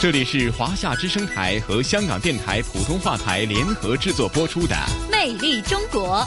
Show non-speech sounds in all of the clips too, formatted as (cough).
这里是华夏之声台和香港电台普通话台联合制作播出的《魅力中国》。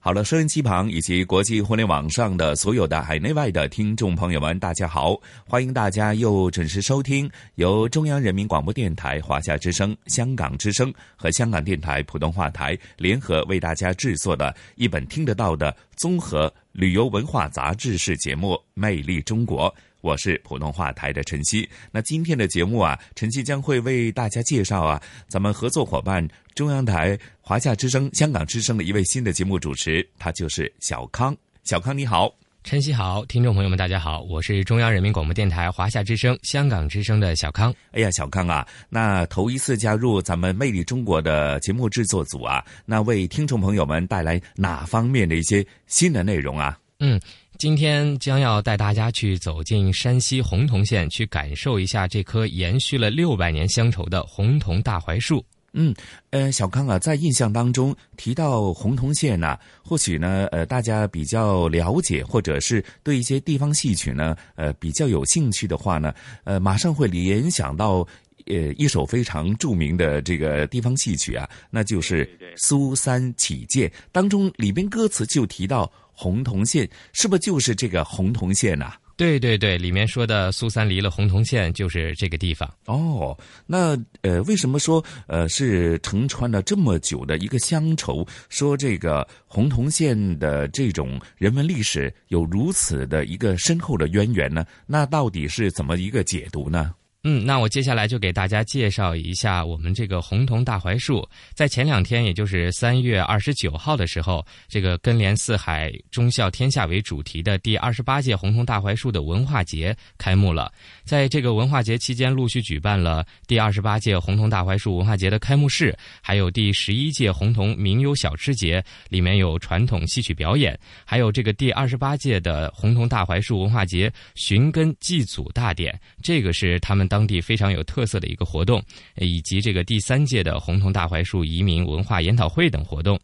好了，收音机旁以及国际互联网上的所有的海内外的听众朋友们，大家好！欢迎大家又准时收听由中央人民广播电台、华夏之声、香港之声和香港电台普通话台联合为大家制作的一本听得到的综合旅游文化杂志式节目《魅力中国》。我是普通话台的晨曦。那今天的节目啊，晨曦将会为大家介绍啊，咱们合作伙伴中央台华夏之声、香港之声的一位新的节目主持，他就是小康。小康你好，晨曦好，听众朋友们大家好，我是中央人民广播电台华夏之声、香港之声的小康。哎呀，小康啊，那头一次加入咱们魅力中国的节目制作组啊，那为听众朋友们带来哪方面的一些新的内容啊？嗯。今天将要带大家去走进山西洪洞县，去感受一下这棵延续了六百年乡愁的洪洞大槐树。嗯，呃，小康啊，在印象当中提到洪洞县呢，或许呢，呃，大家比较了解，或者是对一些地方戏曲呢，呃，比较有兴趣的话呢，呃，马上会联想到呃一首非常著名的这个地方戏曲啊，那就是《苏三起解》当中里边歌词就提到。洪洞县是不是就是这个洪洞县呐？对对对，里面说的苏三离了洪洞县就是这个地方。哦，那呃，为什么说呃是承传了这么久的一个乡愁？说这个洪洞县的这种人文历史有如此的一个深厚的渊源呢？那到底是怎么一个解读呢？嗯，那我接下来就给大家介绍一下我们这个红桐大槐树。在前两天，也就是三月二十九号的时候，这个“根连四海，忠孝天下”为主题的第二十八届红桐大槐树的文化节开幕了。在这个文化节期间，陆续举办了第二十八届红桐大槐树文化节的开幕式，还有第十一届红桐名优小吃节，里面有传统戏曲表演，还有这个第二十八届的红桐大槐树文化节寻根祭祖大典，这个是他们当。地非常有特色的一个活动，以及这个第三届的红桐大槐树移民文化研讨会等活动。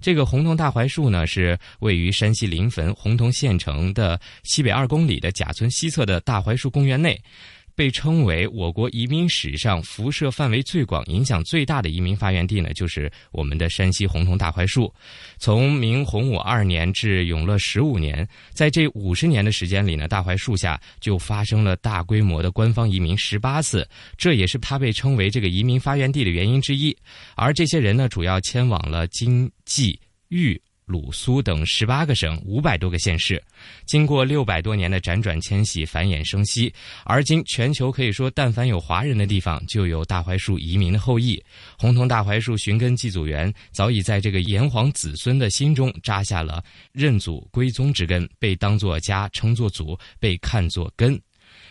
这个红桐大槐树呢，是位于山西临汾红铜县城的西北二公里的贾村西侧的大槐树公园内。被称为我国移民史上辐射范围最广、影响最大的移民发源地呢，就是我们的山西洪洞大槐树。从明洪武二年至永乐十五年，在这五十年的时间里呢，大槐树下就发生了大规模的官方移民十八次，这也是它被称为这个移民发源地的原因之一。而这些人呢，主要迁往了京、冀、豫。鲁苏等十八个省、五百多个县市，经过六百多年的辗转迁徙、繁衍生息，而今全球可以说，但凡有华人的地方，就有大槐树移民的后裔。红桐大槐树寻根祭祖园，早已在这个炎黄子孙的心中扎下了认祖归宗之根，被当作家，称作祖，被看作根。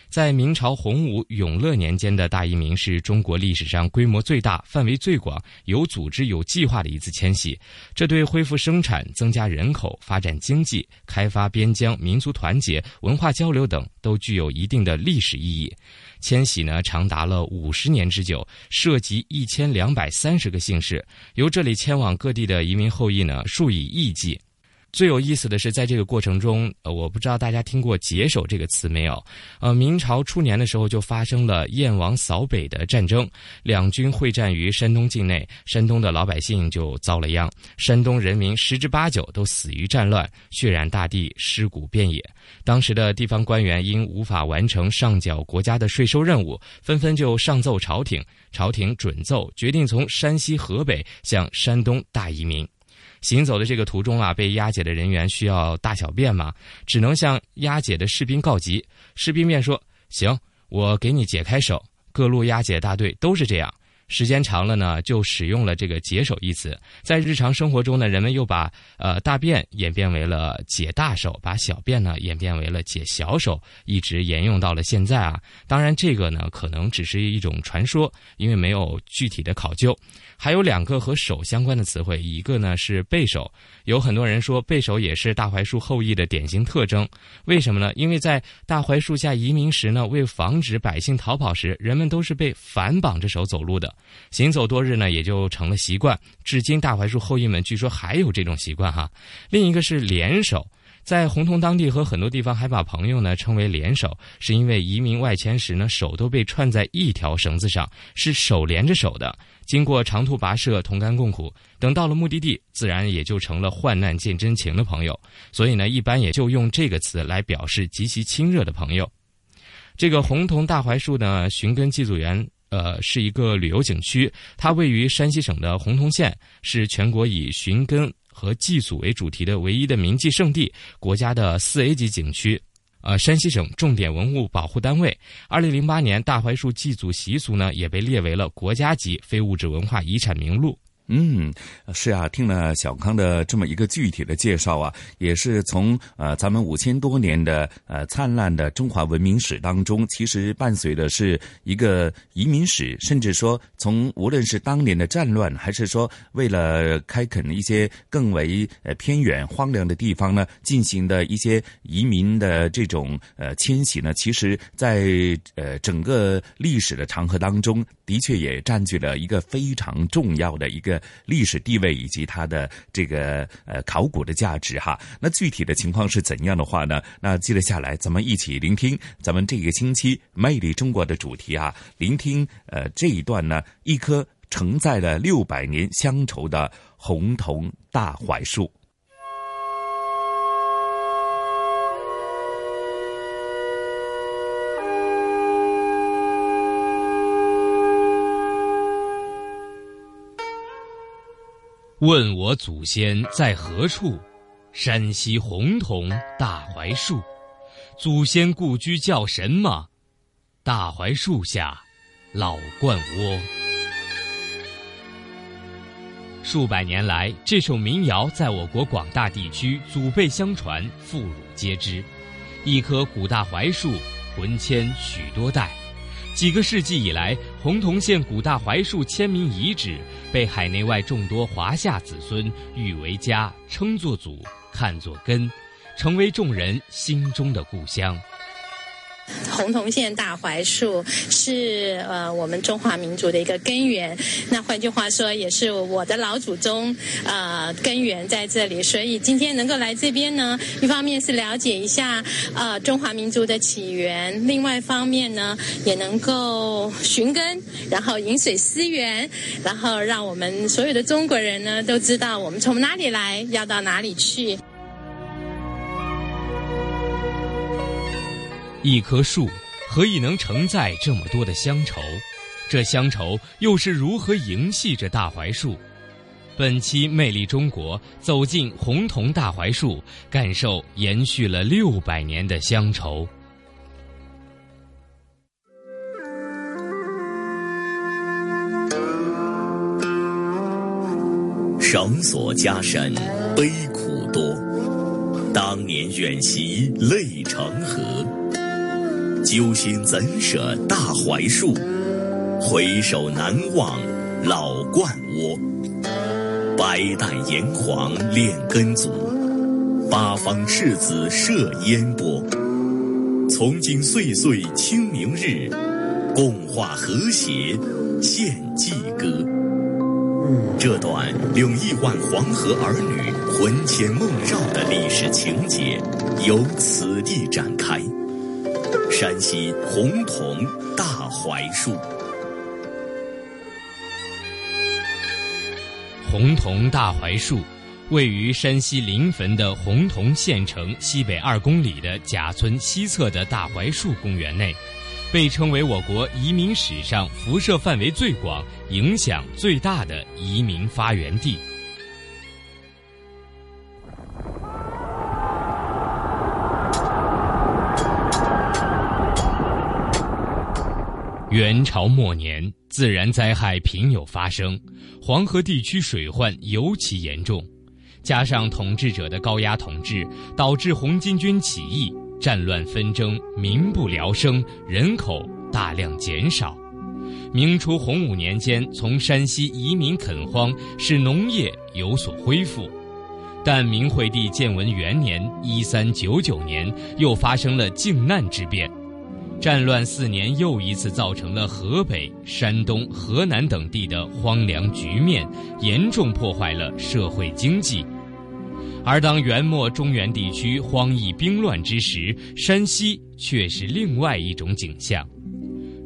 在明朝洪武、永乐年间的大移民是中国历史上规模最大、范围最广、有组织、有计划的一次迁徙。这对恢复生产、增加人口、发展经济、开发边疆、民族团结、文化交流等都具有一定的历史意义。迁徙呢，长达了五十年之久，涉及一千两百三十个姓氏。由这里迁往各地的移民后裔呢，数以亿计。最有意思的是，在这个过程中，呃，我不知道大家听过“解手”这个词没有？呃，明朝初年的时候就发生了燕王扫北的战争，两军会战于山东境内，山东的老百姓就遭了殃，山东人民十之八九都死于战乱，血染大地，尸骨遍野。当时的地方官员因无法完成上缴国家的税收任务，纷纷就上奏朝廷，朝廷准奏，决定从山西、河北向山东大移民。行走的这个途中啊，被押解的人员需要大小便嘛，只能向押解的士兵告急。士兵便说：“行，我给你解开手。”各路押解大队都是这样。时间长了呢，就使用了这个“解手”一词。在日常生活中呢，人们又把呃大便演变为了解大手，把小便呢演变为了解小手，一直沿用到了现在啊。当然，这个呢可能只是一种传说，因为没有具体的考究。还有两个和手相关的词汇，一个呢是背手，有很多人说背手也是大槐树后裔的典型特征。为什么呢？因为在大槐树下移民时呢，为防止百姓逃跑时，人们都是被反绑着手走路的，行走多日呢，也就成了习惯。至今，大槐树后裔们据说还有这种习惯哈。另一个是联手。在洪洞当地和很多地方，还把朋友呢称为联手，是因为移民外迁时呢，手都被串在一条绳子上，是手连着手的。经过长途跋涉，同甘共苦，等到了目的地，自然也就成了患难见真情的朋友。所以呢，一般也就用这个词来表示极其亲热的朋友。这个洪洞大槐树呢，寻根祭祖园，呃，是一个旅游景区，它位于山西省的洪洞县，是全国以寻根。和祭祖为主题的唯一的铭记圣地，国家的四 A 级景区，呃，山西省重点文物保护单位。二零零八年，大槐树祭祖习俗呢，也被列为了国家级非物质文化遗产名录。嗯，是啊，听了小康的这么一个具体的介绍啊，也是从呃咱们五千多年的呃灿烂的中华文明史当中，其实伴随的是一个移民史，甚至说从无论是当年的战乱，还是说为了开垦一些更为呃偏远荒凉的地方呢，进行的一些移民的这种呃迁徙呢，其实在呃整个历史的长河当中，的确也占据了一个非常重要的一个。历史地位以及它的这个呃考古的价值哈，那具体的情况是怎样的话呢？那接着下来咱们一起聆听咱们这个星期魅力中国的主题啊，聆听呃这一段呢，一棵承载了六百年乡愁的红桐大槐树。问我祖先在何处？山西洪桐大槐树。祖先故居叫什么？大槐树下，老鹳窝。数百年来，这首民谣在我国广大地区祖辈相传，妇孺皆知。一棵古大槐树，魂牵许多代。几个世纪以来，洪洞县古大槐树迁民遗址被海内外众多华夏子孙誉为家，称作祖，看作根，成为众人心中的故乡。洪洞县大槐树是呃我们中华民族的一个根源，那换句话说，也是我的老祖宗呃根源在这里。所以今天能够来这边呢，一方面是了解一下呃中华民族的起源，另外一方面呢也能够寻根，然后饮水思源，然后让我们所有的中国人呢都知道我们从哪里来，要到哪里去。一棵树何以能承载这么多的乡愁？这乡愁又是如何萦系着大槐树？本期《魅力中国》走进红桐大槐树，感受延续了六百年的乡愁。绳索加深，悲苦多。当年远行泪成河。揪心怎舍大槐树，回首难忘老鹳窝。百代炎黄炼根祖，八方赤子设烟波。从今岁岁清明日，共话和谐献祭歌。这段令亿万黄河儿女魂牵梦绕的历史情节，由此地展开。山西洪桐大槐树，洪桐大槐树位于山西临汾的洪桐县城西北二公里的贾村西侧的大槐树公园内，被称为我国移民史上辐射范围最广、影响最大的移民发源地。元朝末年，自然灾害频有发生，黄河地区水患尤其严重，加上统治者的高压统治，导致红巾军起义、战乱纷争，民不聊生，人口大量减少。明初洪武年间，从山西移民垦荒，使农业有所恢复。但明惠帝建文元年（一三九九年）又发生了靖难之变，战乱四年又一次造成了河北、山东、河南等地的荒凉局面，严重破坏了社会经济。而当元末中原地区荒疫兵乱之时，山西却是另外一种景象。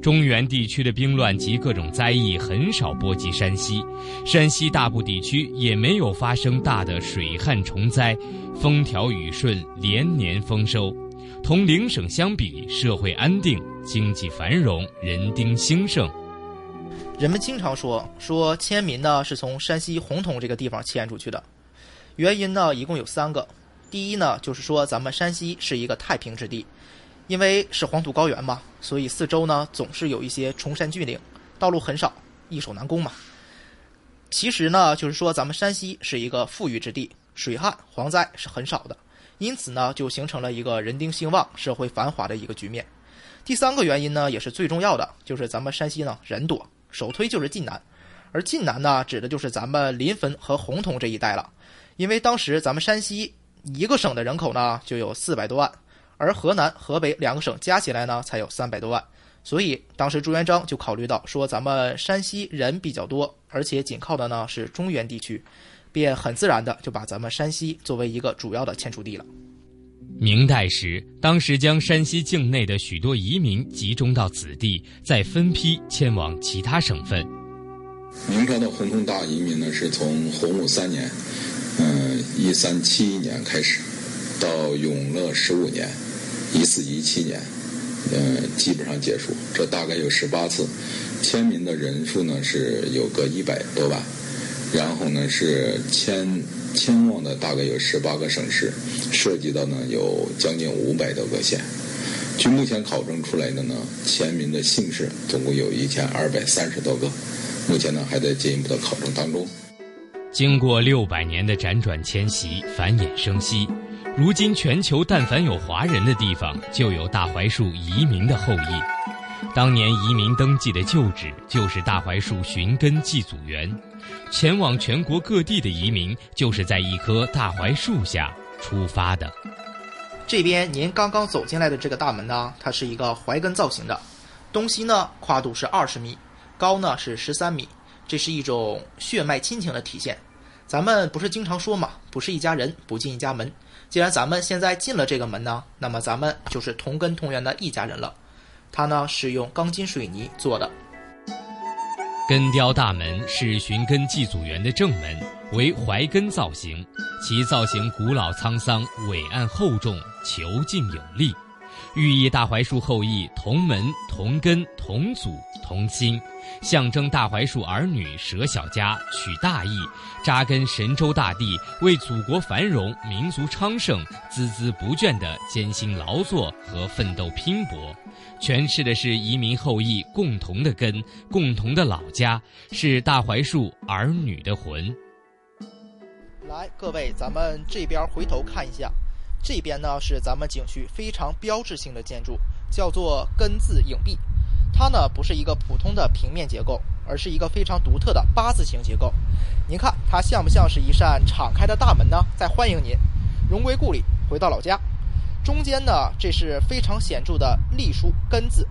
中原地区的兵乱及各种灾异很少波及山西，山西大部地区也没有发生大的水旱虫灾，风调雨顺，连年丰收。同邻省相比，社会安定，经济繁荣，人丁兴盛。人们经常说说迁民呢是从山西洪洞这个地方迁出去的，原因呢一共有三个。第一呢就是说咱们山西是一个太平之地。因为是黄土高原嘛，所以四周呢总是有一些崇山峻岭，道路很少，易守难攻嘛。其实呢，就是说咱们山西是一个富裕之地，水旱蝗灾是很少的，因此呢就形成了一个人丁兴旺、社会繁华的一个局面。第三个原因呢，也是最重要的，就是咱们山西呢人多，首推就是晋南，而晋南呢指的就是咱们临汾和洪洞这一带了，因为当时咱们山西一个省的人口呢就有四百多万。而河南、河北两个省加起来呢，才有三百多万，所以当时朱元璋就考虑到说，咱们山西人比较多，而且紧靠的呢是中原地区，便很自然的就把咱们山西作为一个主要的迁出地了。明代时，当时将山西境内的许多移民集中到此地，再分批迁往其他省份。明朝的洪洞大移民呢，是从洪武三年，嗯，一三七一年开始，到永乐十五年。一四一七年，嗯，基本上结束。这大概有十八次，迁民的人数呢是有个一百多万，然后呢是迁迁往的大概有十八个省市，涉及到呢有将近五百多个县。据目前考证出来的呢，迁民的姓氏总共有一千二百三十多个，目前呢还在进一步的考证当中。经过六百年的辗转迁徙，繁衍生息。如今，全球但凡有华人的地方，就有大槐树移民的后裔。当年移民登记的旧址就是大槐树寻根祭祖园，前往全国各地的移民就是在一棵大槐树下出发的。这边您刚刚走进来的这个大门呢，它是一个槐根造型的，东西呢跨度是二十米，高呢是十三米，这是一种血脉亲情的体现。咱们不是经常说嘛，不是一家人不进一家门。既然咱们现在进了这个门呢，那么咱们就是同根同源的一家人了。它呢是用钢筋水泥做的。根雕大门是寻根祭祖园的正门，为槐根造型，其造型古老沧桑，伟岸厚重，遒劲有力。寓意大槐树后裔同门同根同祖同心，象征大槐树儿女舍小家取大义，扎根神州大地，为祖国繁荣、民族昌盛孜孜不倦的艰辛劳作和奋斗拼搏，诠释的是移民后裔共同的根、共同的老家，是大槐树儿女的魂。来，各位，咱们这边回头看一下。这边呢是咱们景区非常标志性的建筑，叫做根字影壁。它呢不是一个普通的平面结构，而是一个非常独特的八字形结构。您看它像不像是一扇敞开的大门呢？在欢迎您，荣归故里，回到老家。中间呢，这是非常显著的隶书“根”字。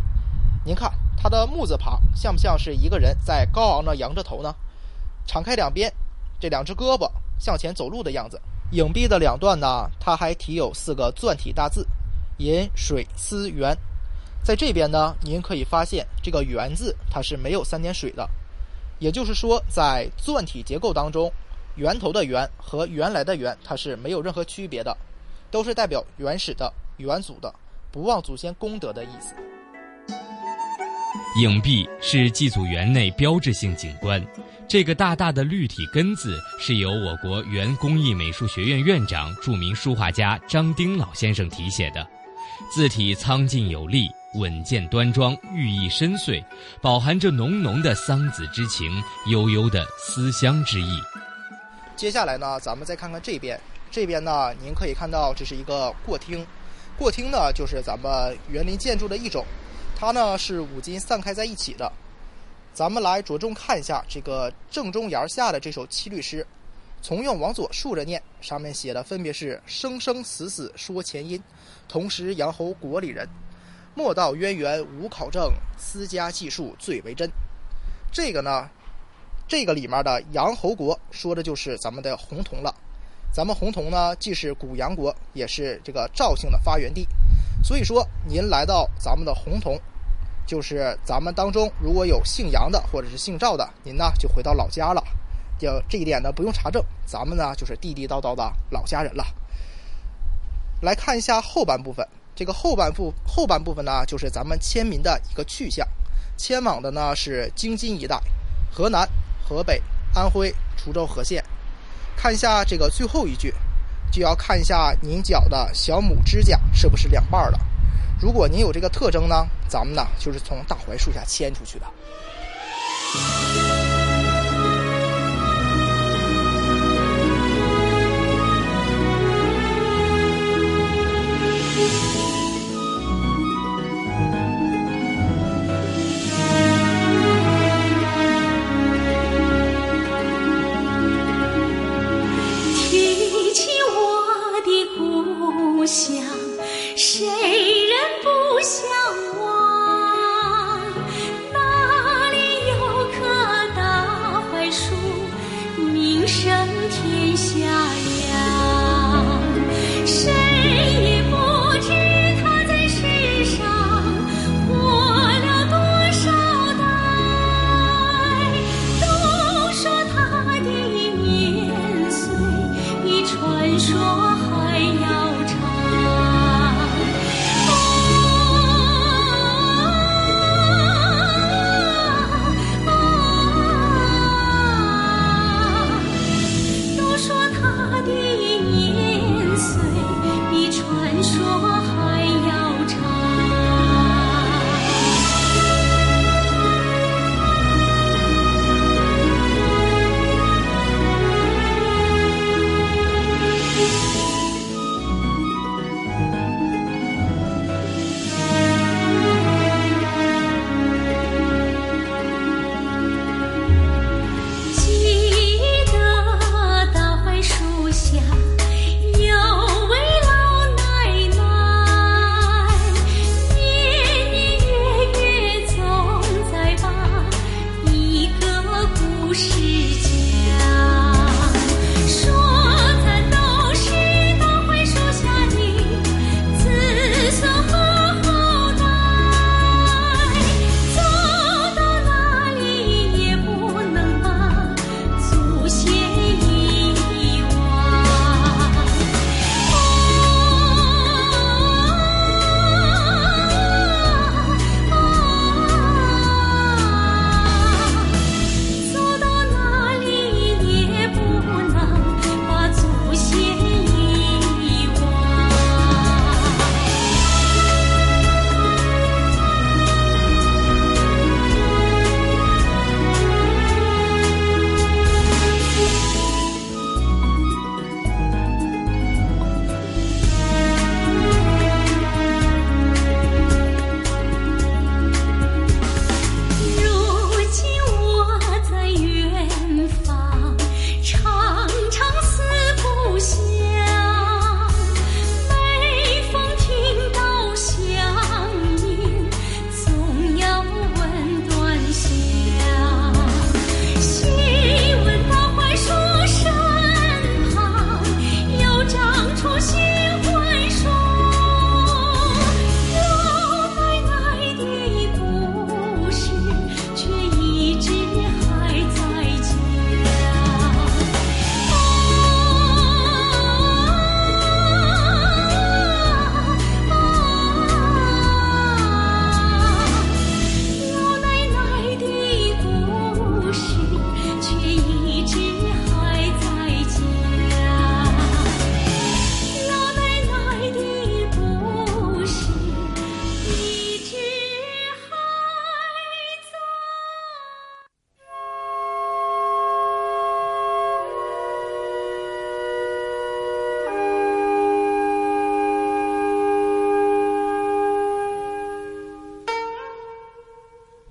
您看它的木字旁，像不像是一个人在高昂的仰着头呢？敞开两边，这两只胳膊向前走路的样子。影壁的两段呢，它还题有四个篆体大字“饮水思源”。在这边呢，您可以发现这个“源”字它是没有三点水的，也就是说，在篆体结构当中，“源头”的“源”和“原来的源”它是没有任何区别的，都是代表原始的、元祖的、不忘祖先功德的意思。影壁是祭祖园内标志性景观。这个大大的绿体“根”字是由我国原工艺美术学院院长、著名书画家张丁老先生题写的，字体苍劲有力，稳健端庄，寓意深邃，饱含着浓浓的桑梓之情，悠悠的思乡之意。接下来呢，咱们再看看这边，这边呢，您可以看到这是一个过厅，过厅呢就是咱们园林建筑的一种，它呢是五金散开在一起的。咱们来着重看一下这个正中檐下的这首七律诗，从右往左竖着念，上面写的分别是“生生死死说前因，同时杨侯国里人，莫道渊源无考证，私家技术最为真”。这个呢，这个里面的杨侯国说的就是咱们的洪洞了。咱们洪洞呢，既是古杨国，也是这个赵姓的发源地。所以说，您来到咱们的洪洞。就是咱们当中如果有姓杨的或者是姓赵的，您呢就回到老家了。就这一点呢不用查证，咱们呢就是地地道道的老家人了。来看一下后半部分，这个后半部后半部分呢就是咱们迁民的一个去向，迁往的呢是京津一带，河南、河北、安徽、滁州和县。看一下这个最后一句，就要看一下您脚的小拇指甲是不是两半了。如果您有这个特征呢，咱们呢就是从大槐树下牵出去的。提起我的故乡，谁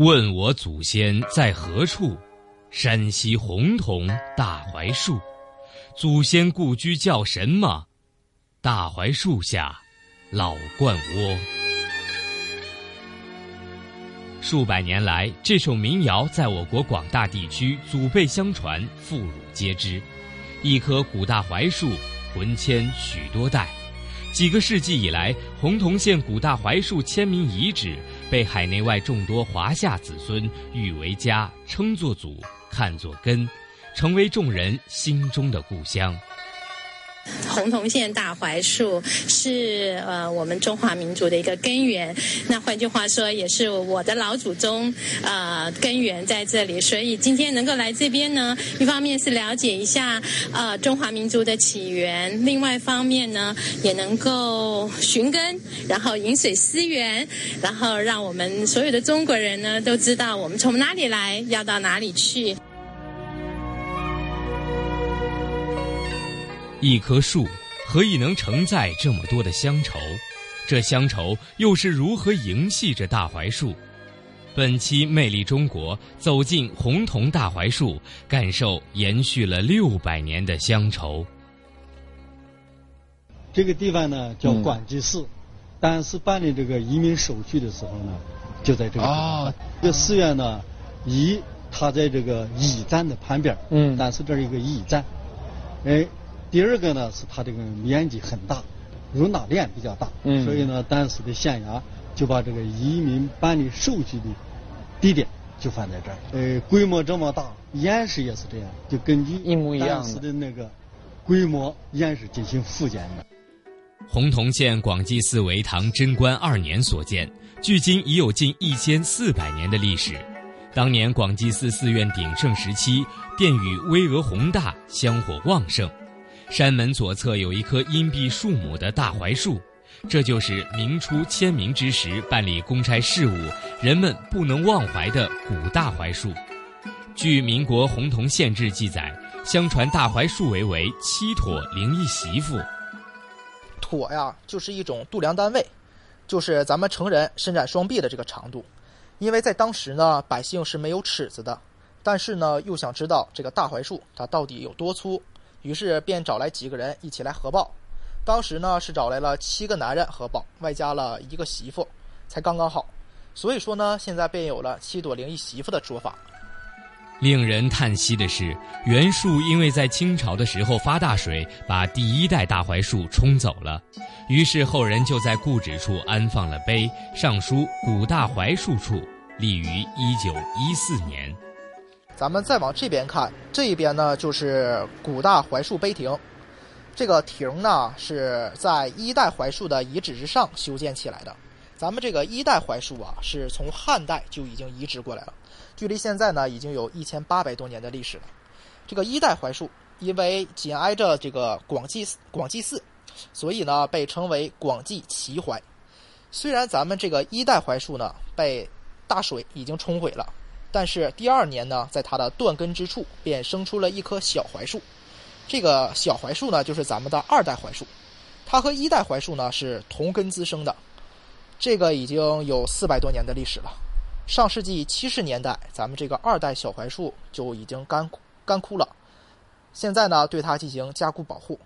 问我祖先在何处？山西洪桐大槐树。祖先故居叫什么？大槐树下，老鹳窝。数百年来，这首民谣在我国广大地区祖辈相传，妇孺皆知。一棵古大槐树，魂牵许多代。几个世纪以来，洪桐县古大槐树签名遗址。被海内外众多华夏子孙誉为家，称作祖，看作根，成为众人心中的故乡。洪桐县大槐树是呃我们中华民族的一个根源，那换句话说，也是我的老祖宗呃根源在这里。所以今天能够来这边呢，一方面是了解一下呃中华民族的起源，另外一方面呢，也能够寻根，然后饮水思源，然后让我们所有的中国人呢都知道我们从哪里来，要到哪里去。一棵树何以能承载这么多的乡愁？这乡愁又是如何萦系着大槐树？本期《魅力中国》走进红桐大槐树，感受延续了六百年的乡愁。这个地方呢叫广济寺，当时办理这个移民手续的时候呢，就在这个地方。这个寺院呢，一它在这个驿站的旁边，嗯，但是这是一个驿站，哎。第二个呢是它这个面积很大，容纳量比较大，所以呢当时的县衙就把这个移民办理手续的地点就放在这儿。呃，规模这么大，偃师也是这样，就根据当时的那个规模，偃师进行复建的。洪洞县广济寺为唐贞观二年所建，距今已有近一千四百年的历史。当年广济寺寺院鼎盛时期，殿宇巍峨宏大，香火旺盛。山门左侧有一棵荫蔽数亩的大槐树，这就是明初迁民之时办理公差事务人们不能忘怀的古大槐树。据民国洪桐县志记载，相传大槐树为为七妥灵一媳妇。妥呀，就是一种度量单位，就是咱们成人伸展双臂的这个长度。因为在当时呢，百姓是没有尺子的，但是呢，又想知道这个大槐树它到底有多粗。于是便找来几个人一起来核爆，当时呢是找来了七个男人核爆，外加了一个媳妇，才刚刚好。所以说呢，现在便有了“七朵灵一媳妇”的说法。令人叹息的是，袁术因为在清朝的时候发大水，把第一代大槐树冲走了，于是后人就在故址处安放了碑，上书“古大槐树处”，立于一九一四年。咱们再往这边看，这一边呢就是古大槐树碑亭。这个亭呢是在一代槐树的遗址之上修建起来的。咱们这个一代槐树啊，是从汉代就已经移植过来了，距离现在呢已经有一千八百多年的历史了。这个一代槐树因为紧挨着这个广济广济寺，所以呢被称为广济奇槐。虽然咱们这个一代槐树呢被大水已经冲毁了。但是第二年呢，在它的断根之处便生出了一棵小槐树，这个小槐树呢，就是咱们的二代槐树，它和一代槐树呢是同根滋生的，这个已经有四百多年的历史了。上世纪七十年代，咱们这个二代小槐树就已经干干枯了，现在呢，对它进行加固保护。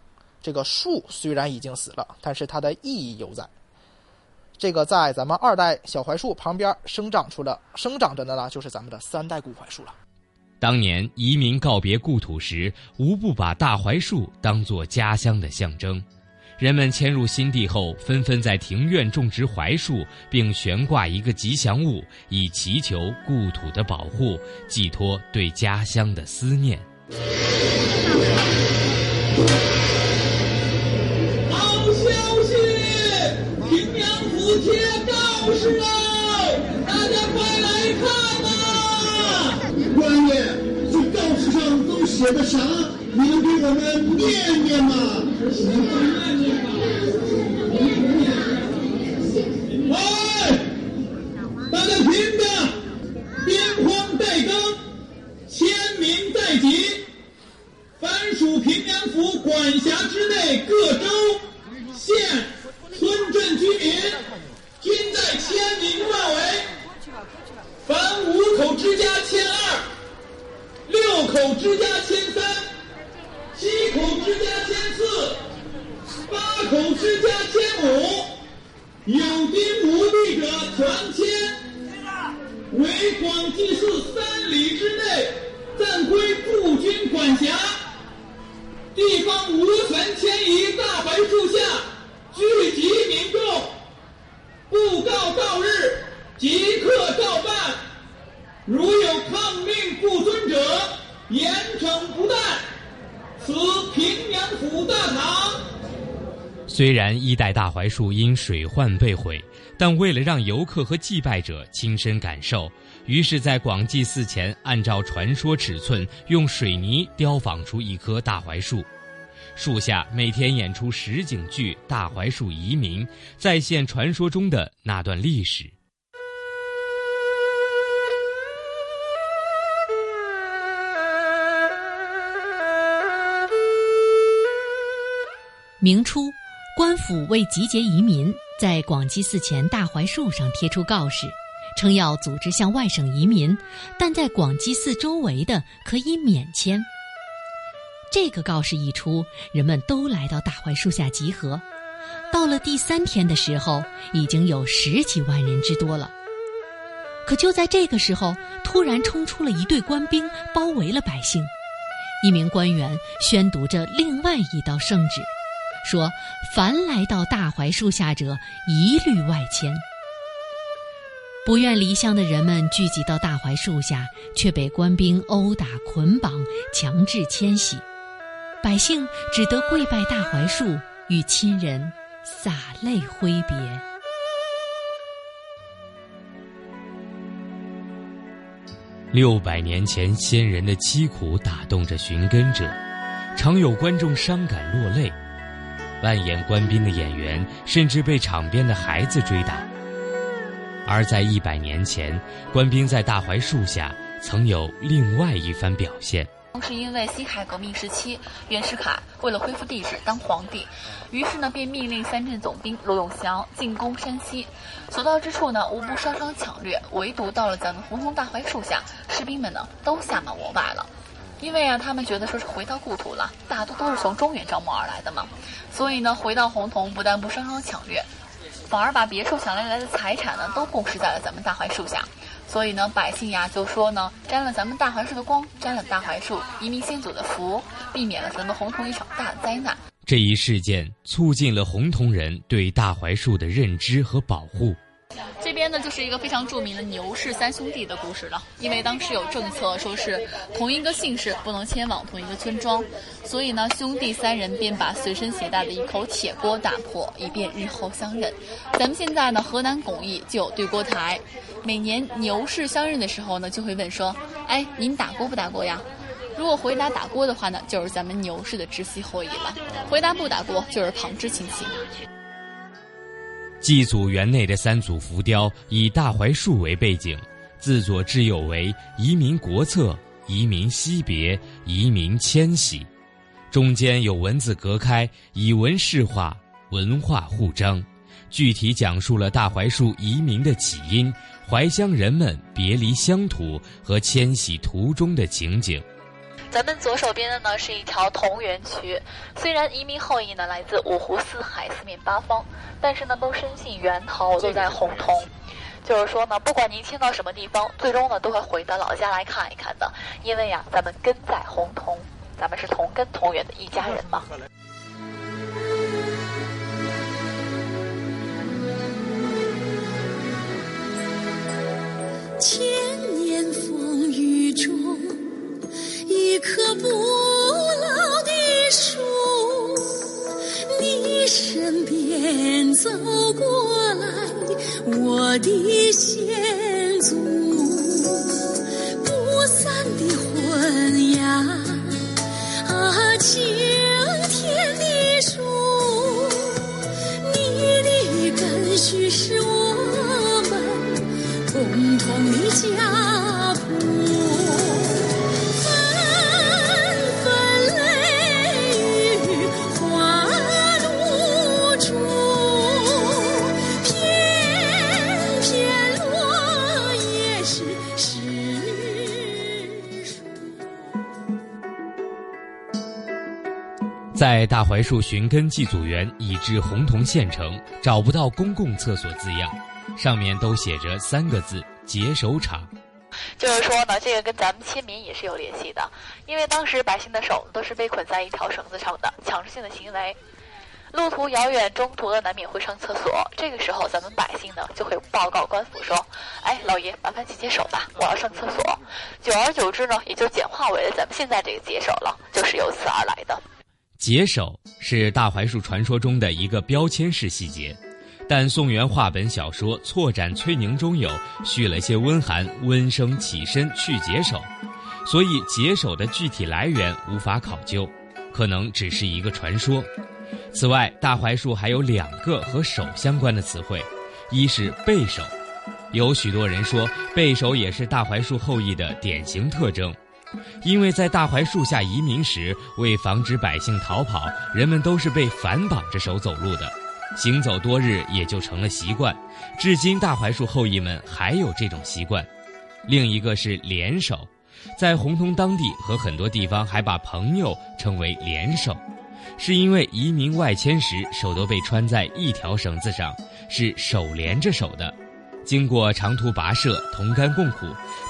这个树虽然已经死了，但是它的意义犹在。这个在咱们二代小槐树旁边生长出了生长着的呢，就是咱们的三代古槐树了。当年移民告别故土时，无不把大槐树当作家乡的象征。人们迁入新地后，纷纷在庭院种植槐树，并悬挂一个吉祥物，以祈求故土的保护，寄托对家乡的思念。是啊，大家快来看呐！官爷，这告示上都写的啥？你能给我们念念吗？喂，大家听着，边荒待耕，千民在即，凡属平阳府管辖之内各州、县、村镇居民。均在千名范围。凡五口之家千二，六口之家千三，七口之家千四，八口之家千五，有丁无地者全迁。为广济寺三里之内暂归驻军管辖。地方无权迁移大槐树下聚集民众，布告到日即刻照办。如有抗命不遵者，严惩不贷。此平阳府大堂。虽然一代大槐树因水患被毁，但为了让游客和祭拜者亲身感受，于是，在广济寺前按照传说尺寸，用水泥雕仿出一棵大槐树。树下每天演出实景剧《大槐树移民》，再现传说中的那段历史。明初，官府为集结移民，在广济寺前大槐树上贴出告示，称要组织向外省移民，但在广济寺周围的可以免签。这个告示一出，人们都来到大槐树下集合。到了第三天的时候，已经有十几万人之多了。可就在这个时候，突然冲出了一队官兵，包围了百姓。一名官员宣读着另外一道圣旨，说：“凡来到大槐树下者，一律外迁。”不愿离乡的人们聚集到大槐树下，却被官兵殴打、捆绑，强制迁徙。百姓只得跪拜大槐树，与亲人洒泪挥别。六百年前，先人的凄苦打动着寻根者，常有观众伤感落泪。扮演官兵的演员甚至被场边的孩子追打。而在一百年前，官兵在大槐树下曾有另外一番表现。是因为辛亥革命时期，袁世凯为了恢复帝制当皇帝，于是呢便命令三镇总兵罗永祥进攻山西，所到之处呢无不烧杀抢掠，唯独到了咱们红桐大槐树下，士兵们呢都下马窝外了，因为啊他们觉得说是回到故土了，大多都是从中原招募而来的嘛，所以呢回到红桐不但不烧伤抢掠，反而把别处抢来来的财产呢都供施在了咱们大槐树下。所以呢，百姓呀就说呢，沾了咱们大槐树的光，沾了大槐树移民先祖的福，避免了咱们红桐一场大灾难。这一事件促进了红桐人对大槐树的认知和保护。这边呢，就是一个非常著名的牛氏三兄弟的故事了。因为当时有政策，说是同一个姓氏不能迁往同一个村庄，所以呢，兄弟三人便把随身携带的一口铁锅打破，以便日后相认。咱们现在呢，河南巩义就有对锅台，每年牛氏相认的时候呢，就会问说：“哎，您打锅不打锅呀？”如果回答打锅的话呢，就是咱们牛氏的直系后裔了；回答不打锅，就是旁支亲戚。祭祖园内的三组浮雕以大槐树为背景，自左至右为移民国策、移民惜别、移民迁徙，中间有文字隔开，以文释画，文化互彰，具体讲述了大槐树移民的起因、怀乡人们别离乡土和迁徙途中的情景。咱们左手边的呢是一条桐园渠，虽然移民后裔呢来自五湖四海、四面八方，但是呢都深信源头都在洪桐，就是说呢，不管您迁到什么地方，最终呢都会回到老家来看一看的，因为呀，咱们根在洪桐，咱们是同根同源的一家人嘛。千年风雨中。一棵不老的树，你身边走过来，我的先祖，不散的魂呀，啊，今在大槐树寻根祭祖园已至洪洞县城，找不到公共厕所字样，上面都写着三个字“解手场”。就是说呢，这个跟咱们签名也是有联系的，因为当时百姓的手都是被捆在一条绳子上的，强制性的行为。路途遥远，中途呢难免会上厕所，这个时候咱们百姓呢就会报告官府说：“哎，老爷，麻烦解解手吧，我要上厕所。”久而久之呢，也就简化为了咱们现在这个解手了，就是由此而来的。解手是大槐树传说中的一个标签式细节，但宋元话本小说《错斩崔宁》中有续了些温寒，温生起身去解手，所以解手的具体来源无法考究，可能只是一个传说。此外，大槐树还有两个和手相关的词汇，一是背手，有许多人说背手也是大槐树后裔的典型特征，因为在大槐树下移民时，为防止百姓逃跑，人们都是被反绑着手走路的，行走多日也就成了习惯，至今大槐树后裔们还有这种习惯。另一个是联手，在洪洞当地和很多地方还把朋友称为联手。是因为移民外迁时手都被穿在一条绳子上，是手连着手的，经过长途跋涉，同甘共苦，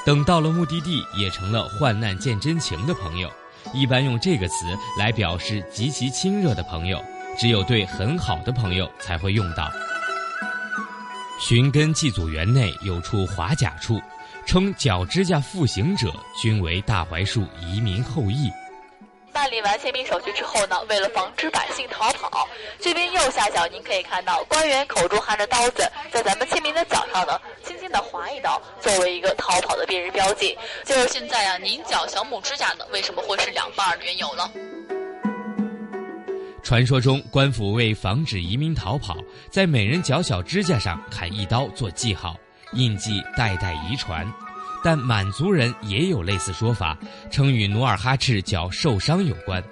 等到了目的地，也成了患难见真情的朋友。一般用这个词来表示极其亲热的朋友，只有对很好的朋友才会用到。寻根祭祖园内有处华甲处，称脚指甲复形者均为大槐树移民后裔。办理完签名手续之后呢，为了防止百姓逃跑，这边右下角您可以看到官员口中含着刀子，在咱们签名的脚上呢，轻轻的划一刀，作为一个逃跑的辨认标记。就是现在啊，您脚小拇指甲呢，为什么会是两半的缘由呢？传说中，官府为防止移民逃跑，在每人脚小指甲上砍一刀做记号，印记代代遗传。但满族人也有类似说法，称与努尔哈赤脚受伤有关。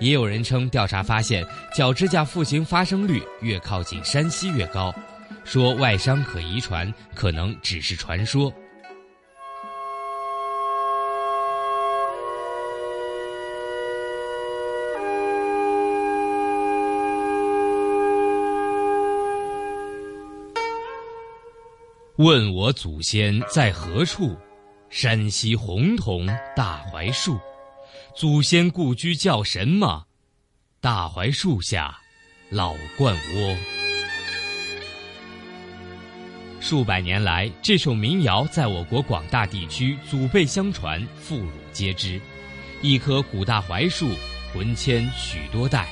也有人称调查发现，脚指甲复形发生率越靠近山西越高，说外伤可遗传，可能只是传说。问我祖先在何处？山西洪洞大槐树，祖先故居叫什么？大槐树下，老鹳窝。数百年来，这首民谣在我国广大地区祖辈相传，妇孺皆知。一棵古大槐树，魂牵许多代。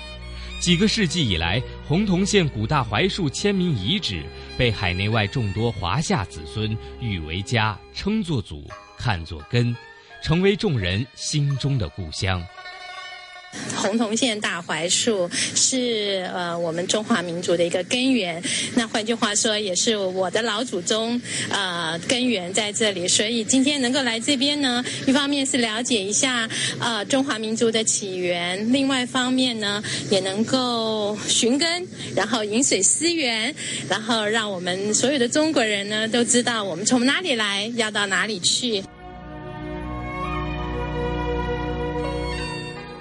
几个世纪以来，洪洞县古大槐树签名遗址被海内外众多华夏子孙誉为家，称作祖。看作根，成为众人心中的故乡。洪洞县大槐树是呃我们中华民族的一个根源，那换句话说，也是我的老祖宗呃根源在这里。所以今天能够来这边呢，一方面是了解一下呃中华民族的起源，另外一方面呢也能够寻根，然后饮水思源，然后让我们所有的中国人呢都知道我们从哪里来，要到哪里去。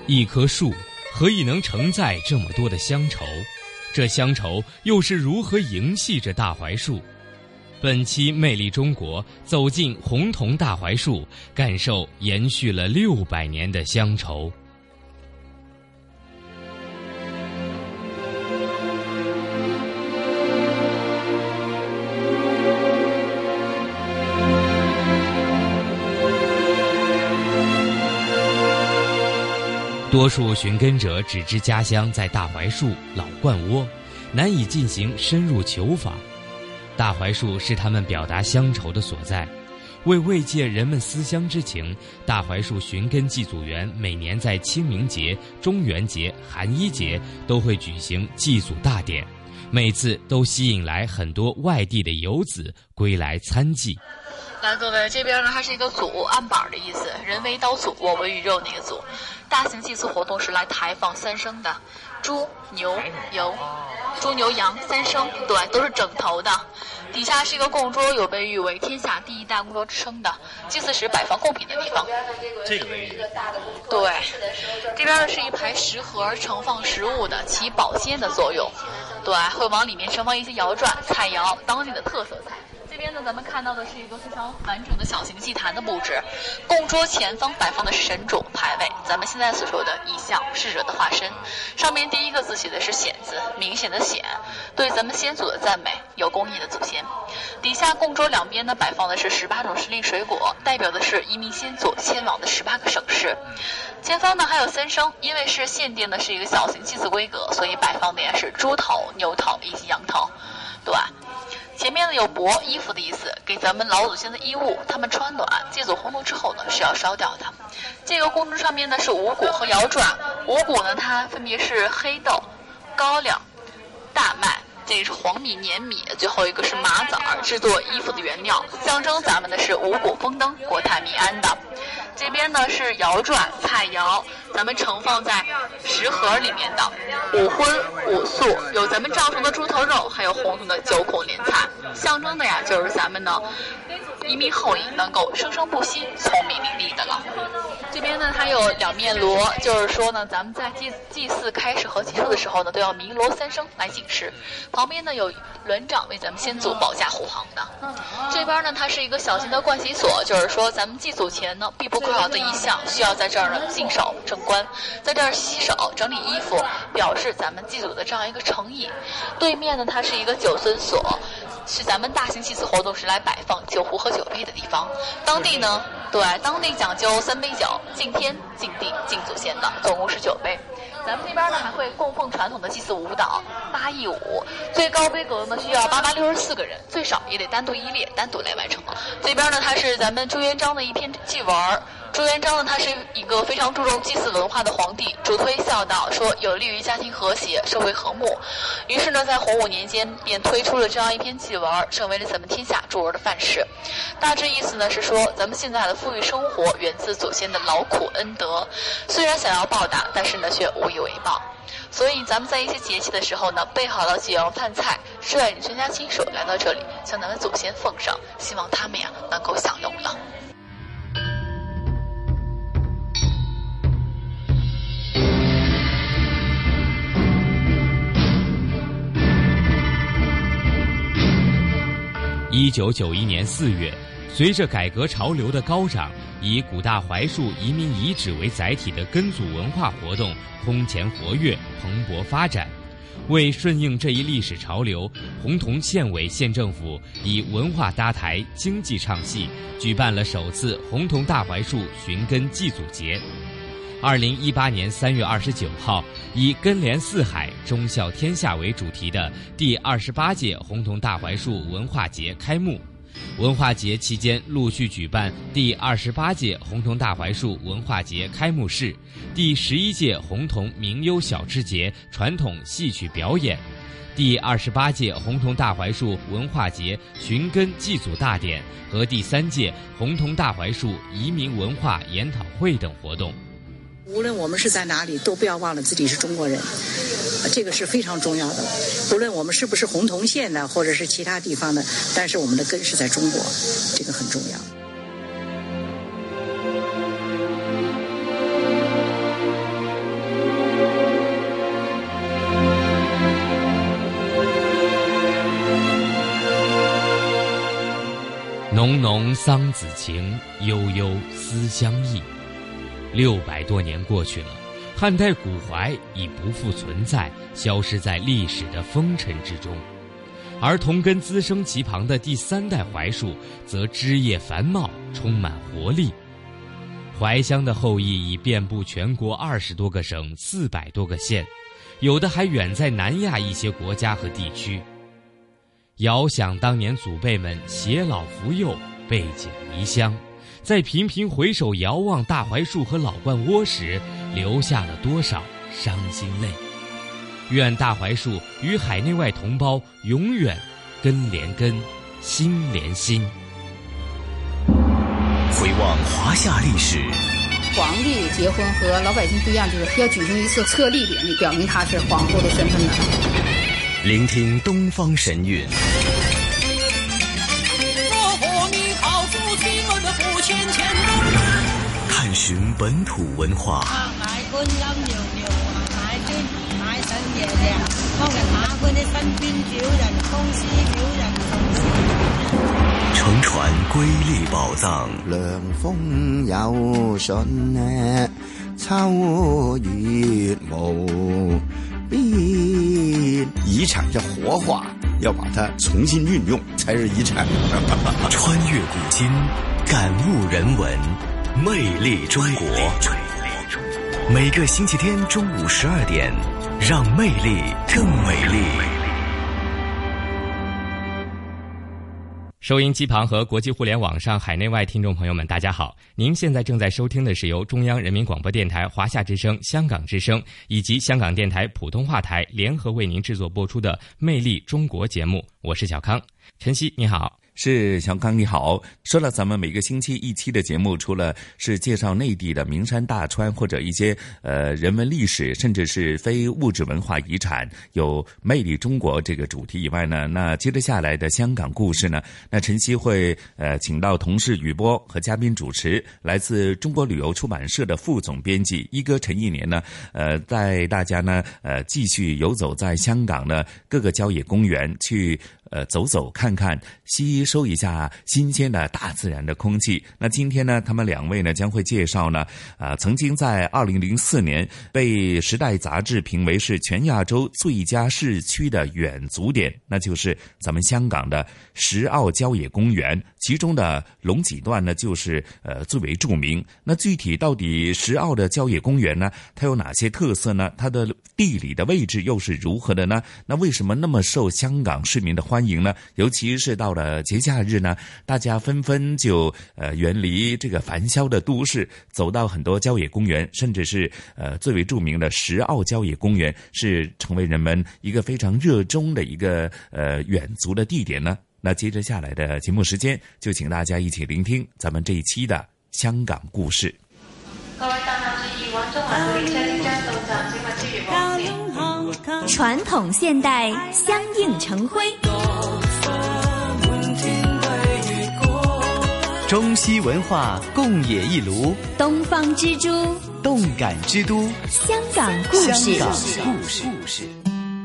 一棵树何以能承载这么多的乡愁？这乡愁又是如何萦系着大槐树？本期《魅力中国》走进红桐大槐树，感受延续了六百年的乡愁。多数寻根者只知家乡在大槐树、老鹳窝，难以进行深入求访。大槐树是他们表达乡愁的所在。为慰藉人们思乡之情，大槐树寻根祭祖园每年在清明节、中元节、寒衣节都会举行祭祖大典，每次都吸引来很多外地的游子归来参祭。来，各位，这边呢，它是一个组，案板的意思，人为刀俎，我为鱼肉那个组。大型祭祀活动是来抬放三牲的，猪、牛、羊。猪牛羊三牲，对，都是整头的。底下是一个供桌，有被誉为天下第一大供桌之称的祭祀时摆放贡品的地方。这个位置，对，这边呢是一排食盒，盛放食物的，起保鲜的作用。对，会往里面盛放一些摇转菜肴，当地的特色菜。这边呢，咱们看到的是一个非常完整的小型祭坛的布置，供桌前方摆放的是神主牌位，咱们现在所说的异象逝者的化身。上面第一个字写的是显字，明显的显，对咱们先祖的赞美，有功业的祖先。底下供桌两边呢，摆放的是十八种时令水果，代表的是移民先祖迁往的十八个省市。前方呢还有三牲，因为是限定的是一个小型祭祀规格，所以摆放的也是猪头、牛头以及羊头，对吧？前面呢有帛衣服的意思，给咱们老祖先的衣物，他们穿暖。祭祖红炉之后呢是要烧掉的。这个供桌上面呢是五谷和摇转，五谷呢它分别是黑豆、高粱、大麦，这是黄米、粘米，最后一个是麻枣儿，制作衣服的原料，象征咱们的是五谷丰登、国泰民安的。这边呢是摇转菜肴，咱们盛放在食盒里面的五荤五素，有咱们赵城的猪头肉，还有红铜的九孔莲菜，象征的呀就是咱们呢移民后裔能够生生不息、聪明伶俐的了。这边呢它有两面锣，就是说呢咱们在祭祭祀开始和结束的时候呢都要鸣锣三声来警示。旁边呢有轮长为咱们先祖保驾护航的。这边呢它是一个小型的盥洗所，就是说咱们祭祖前呢必不可少的一项，需要在这儿呢净手正观，在这儿洗手整理衣服，表示咱们祭祖的这样一个诚意。对面呢它是一个酒尊所。是咱们大型祭祀活动时来摆放酒壶和酒杯的地方。当地呢，对，当地讲究三杯酒，敬天、敬地、敬祖先的，总共是九杯。咱们那边呢还会供奉传统的祭祀舞蹈八佾舞，最高规格呢需要八八六十四个人，最少也得单独一列，单独来完成。这边呢它是咱们朱元璋的一篇祭文儿。朱元璋呢，他是一个非常注重祭祀文化的皇帝，主推孝道，说有利于家庭和谐、社会和睦。于是呢，在洪武年间便推出了这样一篇祭文，成为了咱们天下诸儿的范式。大致意思呢是说，咱们现在的富裕生活源自祖先的劳苦恩德，虽然想要报答，但是呢却无以以为报。所以咱们在一些节气的时候呢，备好了几样饭菜，率领全家亲属来到这里，向咱们祖先奉上，希望他们呀能够享用了。一九九一年四月，随着改革潮流的高涨，以古大槐树移民遗址为载体的根祖文化活动空前活跃、蓬勃发展。为顺应这一历史潮流，洪洞县委县政府以文化搭台、经济唱戏，举办了首次洪洞大槐树寻根祭祖节。二零一八年三月二十九号，以“根连四海，忠孝天下”为主题的第二十八届洪洞大槐树文化节开幕。文化节期间，陆续举办第二十八届洪桐大槐树文化节开幕式、第十一届洪桐名优小吃节传统戏曲表演、第二十八届洪桐大槐树文化节寻根祭祖大典和第三届洪桐大槐树移民文化研讨会等活动。无论我们是在哪里，都不要忘了自己是中国人，这个是非常重要的。无论我们是不是洪洞县的，或者是其他地方的，但是我们的根是在中国，这个很重要。浓浓桑梓情，悠悠思乡意。六百多年过去了，汉代古槐已不复存在，消失在历史的风尘之中。而同根滋生其旁的第三代槐树，则枝叶繁茂，充满活力。槐香的后裔已遍布全国二十多个省、四百多个县，有的还远在南亚一些国家和地区。遥想当年祖辈们携老扶幼，背井离乡。在频频回首遥望大槐树和老鹳窝时，流下了多少伤心泪？愿大槐树与海内外同胞永远根连根，心连心。回望华夏历史，皇帝结婚和老百姓不一样，就是要举行一次册立典礼，表明他是皇后的身份的。聆听东方神韵。探寻本土文化。乘船瑰丽宝藏。凉风有信呢，秋月无边。遗产要活化，要把它重新运用，才是遗产。穿越古今，感悟人文，魅力中国。每个星期天中午十二点，让魅力更美丽。收音机旁和国际互联网上海内外听众朋友们，大家好！您现在正在收听的是由中央人民广播电台华夏之声、香港之声以及香港电台普通话台联合为您制作播出的《魅力中国》节目，我是小康。晨曦，你好。是小康你好，说了咱们每个星期一期的节目，除了是介绍内地的名山大川或者一些呃人文历史，甚至是非物质文化遗产，有魅力中国这个主题以外呢，那接着下来的香港故事呢，那晨曦会呃请到同事雨波和嘉宾主持，来自中国旅游出版社的副总编辑一哥陈一年呢，呃带大家呢呃继续游走在香港的各个郊野公园去。呃，走走看看，吸收一下新鲜的大自然的空气。那今天呢，他们两位呢将会介绍呢，啊，曾经在二零零四年被《时代》杂志评为是全亚洲最佳市区的远足点，那就是咱们香港的石澳郊野公园。其中的龙脊段呢，就是呃最为著名。那具体到底石澳的郊野公园呢，它有哪些特色呢？它的地理的位置又是如何的呢？那为什么那么受香港市民的欢欢迎呢？尤其是到了节假日呢，大家纷纷就呃远离这个繁嚣的都市，走到很多郊野公园，甚至是呃最为著名的石澳郊野公园，是成为人们一个非常热衷的一个呃远足的地点呢？那接着下来的节目时间，就请大家一起聆听咱们这一期的香港故事。传统现代相映成辉，中西文化共冶一炉，东方之珠，动感之都，香港故事。香港故事。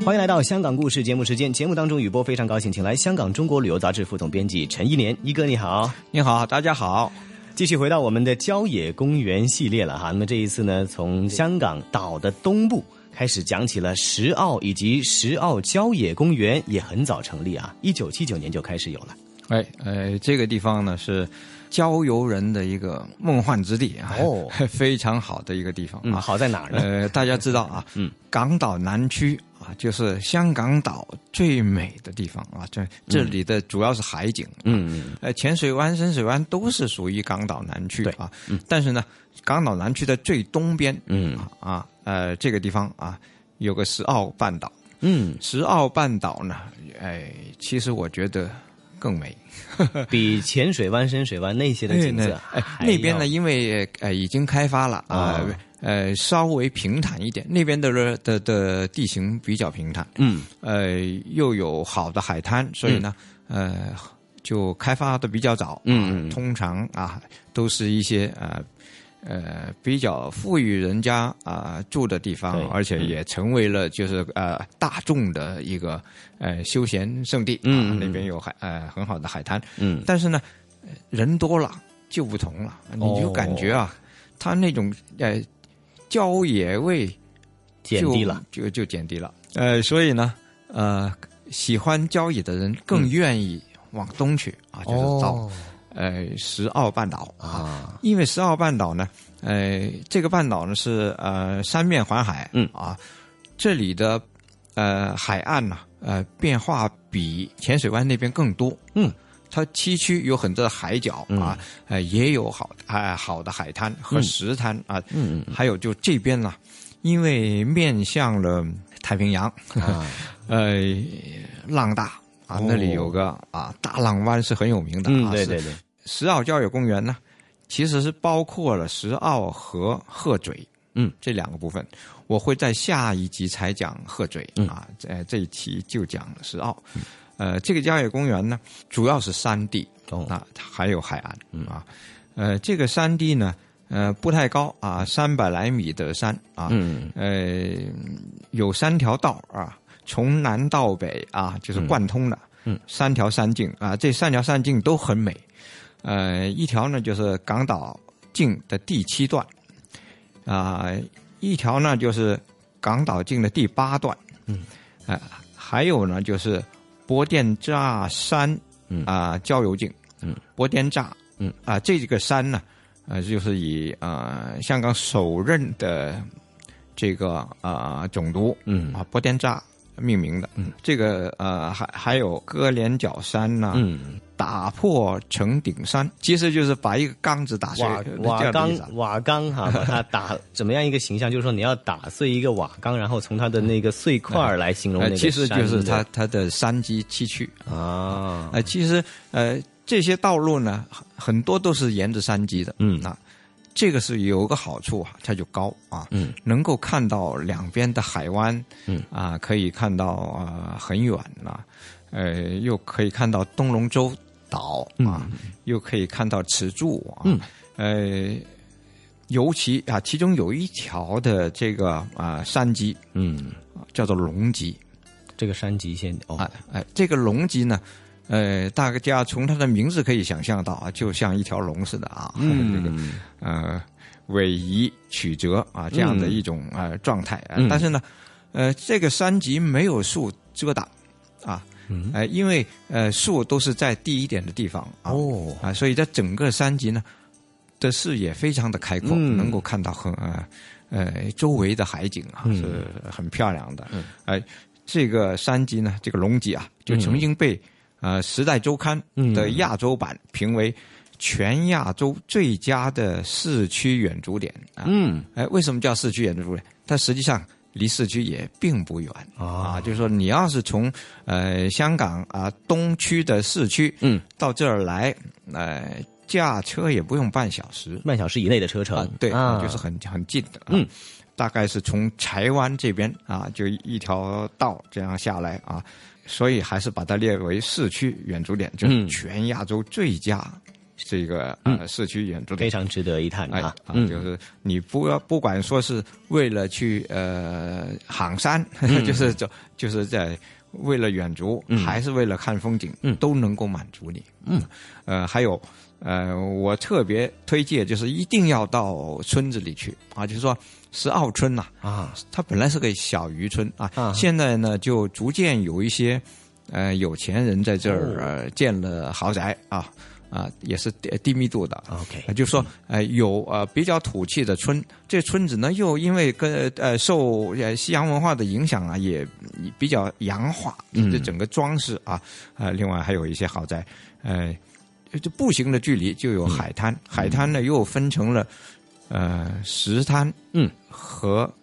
欢迎来到香港故事节目时间。节目当中，雨波非常高兴，请来香港中国旅游杂志副总编辑陈一年一哥，你好，你好，大家好。继续回到我们的郊野公园系列了哈。那么这一次呢，从香港岛的东部开始讲起了石澳以及石澳郊野公园，也很早成立啊，一九七九年就开始有了。哎，呃，这个地方呢是郊游人的一个梦幻之地啊，哦，(laughs) 非常好的一个地方啊。好在哪儿呢？呃，大家知道啊，(laughs) 嗯，港岛南区。啊，就是香港岛最美的地方啊！这这里的主要是海景，嗯嗯，呃，浅水湾、深水湾都是属于港岛南区啊。但是呢，港岛南区的最东边，嗯啊，呃，这个地方啊，有个石澳半岛，嗯，石澳半岛呢，哎，其实我觉得更美，比浅水湾、深水湾那些的景色，哎，那边呢，因为呃已经开发了啊。呃，稍微平坦一点，那边的的的地形比较平坦，嗯，呃，又有好的海滩，所以呢，呃，就开发的比较早，嗯，通常啊，都是一些呃呃比较富裕人家啊住的地方，而且也成为了就是呃大众的一个呃休闲胜地，嗯，那边有海呃很好的海滩，嗯，但是呢，人多了就不同了，你就感觉啊，他那种呃。郊野味减低了，就就减低了。呃，所以呢，呃，喜欢郊野的人更愿意往东去啊，就是到呃石澳半岛。啊。因为石澳半岛呢，呃，这个半岛呢是呃三面环海，嗯。啊，这里的呃海岸呢，呃变化比浅水湾那边更多，嗯。它崎岖有很多的海角啊，呃，也有好哎好的海滩和石滩啊，嗯，还有就这边呢，因为面向了太平洋，(laughs) 呃，浪大啊，那里有个啊大浪湾是很有名的，嗯，对对对，石澳郊野公园呢，其实是包括了石澳和鹤嘴，嗯，这两个部分，我会在下一集才讲鹤嘴、啊，在这一期就讲石澳。呃，这个郊野公园呢，主要是山地啊，还有海岸啊。呃，这个山地呢，呃，不太高啊，三百来米的山啊，嗯。呃，有三条道啊，从南到北啊，就是贯通的，嗯，三条山径啊，这三条山径都很美。呃，一条呢就是港岛径的第七段，啊、一条呢就是港岛径的第八段，嗯，啊、还有呢就是波电乍山，嗯。啊、郊游径，嗯，波电乍，嗯，啊、这个山呢，呃，就是以呃香港首任的这个啊、总督，嗯。啊波电乍命名的，嗯，这个呃还还有割连角山呐、嗯，打破城顶山，其实就是把一个缸子打碎，瓦缸瓦缸哈，把它打怎么样一个形象？就是说你要打碎一个瓦缸，然后从它的那个碎块儿来形容那个呃其实就是它它的山脊崎岖啊。呃，其实呃这些道路呢，很很多都是沿着山脊的，嗯。啊，这个是有个好处啊，它就高啊，嗯，能够看到两边的海湾，嗯。啊，可以看到啊、很远啊，呃，又可以看到东龙洲岛啊，又可以看到赤柱啊，嗯，呃。尤其啊，其中有一条的这个啊山脊，嗯，叫做龙脊，这个山脊线哦，哎哎，这个龙脊呢，呃，大家从它的名字可以想象到啊，就像一条龙似的啊，嗯。(laughs) 这个呃尾移曲折啊这样的一种呃状态但是呢，呃，这个山脊没有树遮挡啊。嗯。呃，因为呃树都是在低一点的地方啊，哦。啊，所以在整个山脊呢的视野非常的开阔，嗯。能够看到很呃呃周围的海景啊、嗯。是很漂亮的。哎、这个山脊呢，这个龙脊啊，就曾经被、呃《时代周刊》的亚洲版评为全亚洲最佳的市区远足点啊。嗯，哎，为什么叫市区远足点？它实际上离市区也并不远啊，就是说你要是从呃香港啊、东区的市区，嗯，到这儿来，呃，驾车也不用半小时，半小时以内的车程，啊对，啊就是很很近的，啊嗯，大概是从柴湾这边啊，就一条道这样下来啊，所以还是把它列为市区远足点，就是嗯全亚洲最佳这个呃市区远足点，非常值得一探哎啊就是你不要不管说是为了去呃行山，嗯。(laughs) 就是就就是在为了远足，嗯。还是为了看风景，嗯。都能够满足你。嗯，呃，还有呃，我特别推荐就是一定要到村子里去。啊，就是说石澳村呐啊，它本来是个小渔村啊，啊。现在呢就逐渐有一些呃有钱人在这儿、建了豪宅啊。啊，也是低低密度的。OK，呃就是说，呃，有呃比较土气的村，这村子呢又因为跟呃受呃西洋文化的影响啊，也比较洋化，嗯。这整个装饰啊，呃，另外还有一些豪宅，呃，就步行的距离就有海滩，海滩呢又分成了呃石滩，嗯，和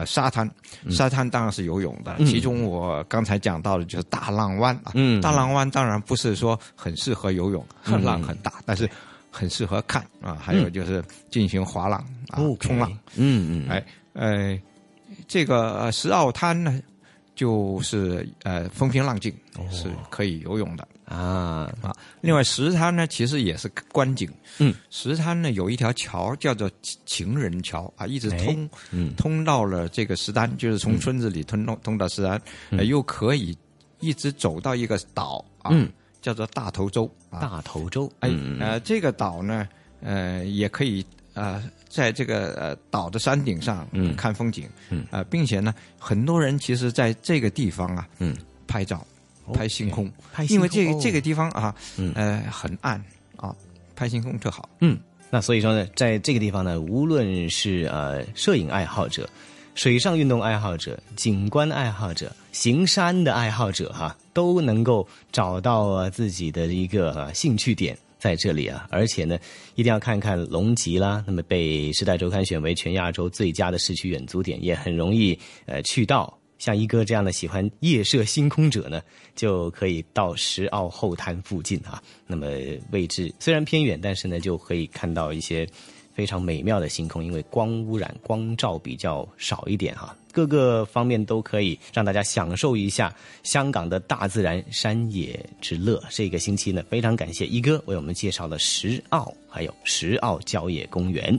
呃沙滩，沙滩当然是游泳的，嗯。其中我刚才讲到的就是大浪湾啊，嗯。大浪湾当然不是说很适合游泳，很 (laughs) 浪很大，但是很适合看啊，还有就是进行滑浪啊、冲浪，嗯嗯，哎呃，这个呃石澳滩呢，就是呃风平浪静，是可以游泳的啊。啊。另外石滩呢，其实也是观景，嗯，石滩呢有一条桥叫做情人桥啊，一直哎通、嗯。通到了这个石滩，就是从村子里通通通到石滩，嗯。呃又可以一直走到一个岛啊，嗯。叫做大头洲啊。大头洲，哎嗯，呃，这个岛呢，呃，也可以呃，在这个呃岛的山顶上嗯。看风景，嗯。呃，并且呢，很多人其实在这个地方啊，嗯，拍照，拍星空，拍星因为这个这个地方啊，嗯呃，很暗啊，拍星空特好。嗯，那所以说呢，在这个地方呢，无论是呃摄影爱好者、水上运动爱好者、景观爱好者、行山的爱好者哈、都能够找到呃自己的一个、呃兴趣点。在这里啊，而且呢，一定要看看龙脊啦。那么被《时代周刊》选为全亚洲最佳的市区远足点，也很容易呃去到。像一哥这样的喜欢夜摄星空者呢，就可以到石澳后滩附近啊。那么位置虽然偏远，但是呢，就可以看到一些非常美妙的星空，因为光污染、光照比较少一点哈，各个方面都可以让大家享受一下香港的大自然山野之乐。这个星期呢，非常感谢一哥为我们介绍了石澳还有石澳郊野公园。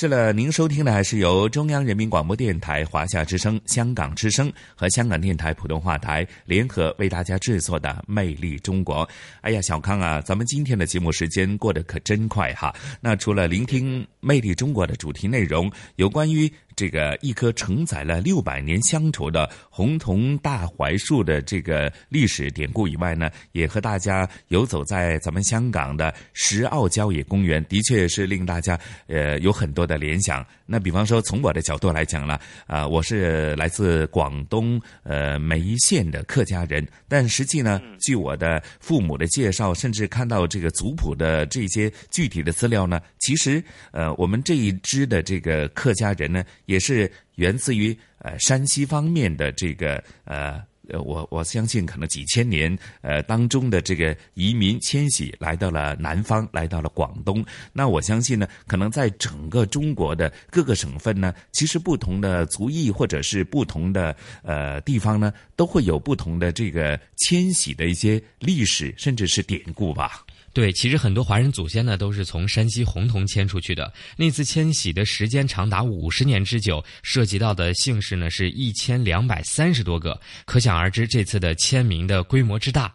是了，您收听的还是由中央人民广播电台、华夏之声、香港之声和香港电台普通话台联合为大家制作的《魅力中国》。哎呀，小康啊，咱们今天的节目时间过得可真快哈！那除了聆听《魅力中国》的主题内容，有关于。这个一棵承载了六百年乡愁的红桐大槐树的这个历史典故以外呢，也和大家游走在咱们香港的石澳郊野公园，的确是令大家呃有很多的联想。那比方说，从我的角度来讲呢，啊，我是来自广东呃梅县的客家人，但实际呢，据我的父母的介绍，甚至看到这个族谱的这些具体的资料呢，其实呃我们这一支的这个客家人呢。也是源自于呃山西方面的这个呃呃我我相信可能几千年呃当中的这个移民迁徙来到了南方，来到了广东。那我相信呢，可能在整个中国的各个省份呢，其实不同的族裔或者是不同的呃地方呢，都会有不同的这个迁徙的一些历史，甚至是典故吧。对，其实很多华人祖先呢都是从山西洪洞迁出去的。那次迁徙的时间长达五十年之久，涉及到的姓氏呢是一千两百三十多个，可想而知这次的迁民的规模之大。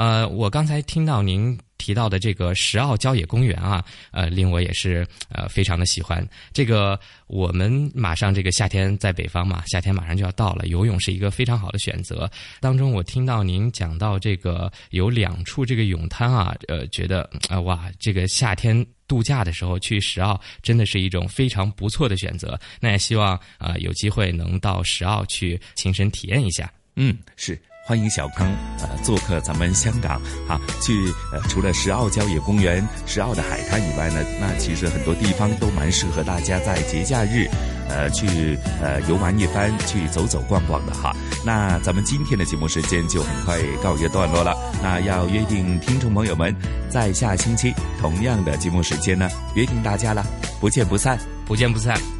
呃，我刚才听到您。提到的这个石澳郊野公园啊，呃，令我也是呃非常的喜欢。这个我们马上这个夏天在北方嘛，夏天马上就要到了，游泳是一个非常好的选择。当中我听到您讲到这个有两处这个泳滩啊，呃，觉得啊哇，这个夏天度假的时候去石澳真的是一种非常不错的选择。那也希望啊有机会能到石澳去亲身体验一下。嗯，是。欢迎小康，呃，做客咱们香港哈。去呃，除了石澳郊野公园、石澳的海滩以外呢，那其实很多地方都蛮适合大家在节假日，呃，去呃游玩一番，去走走逛逛的哈。那咱们今天的节目时间就很快告一段落了，那要约定听众朋友们，在下星期同样的节目时间呢，约定大家了，不见不散，不见不散。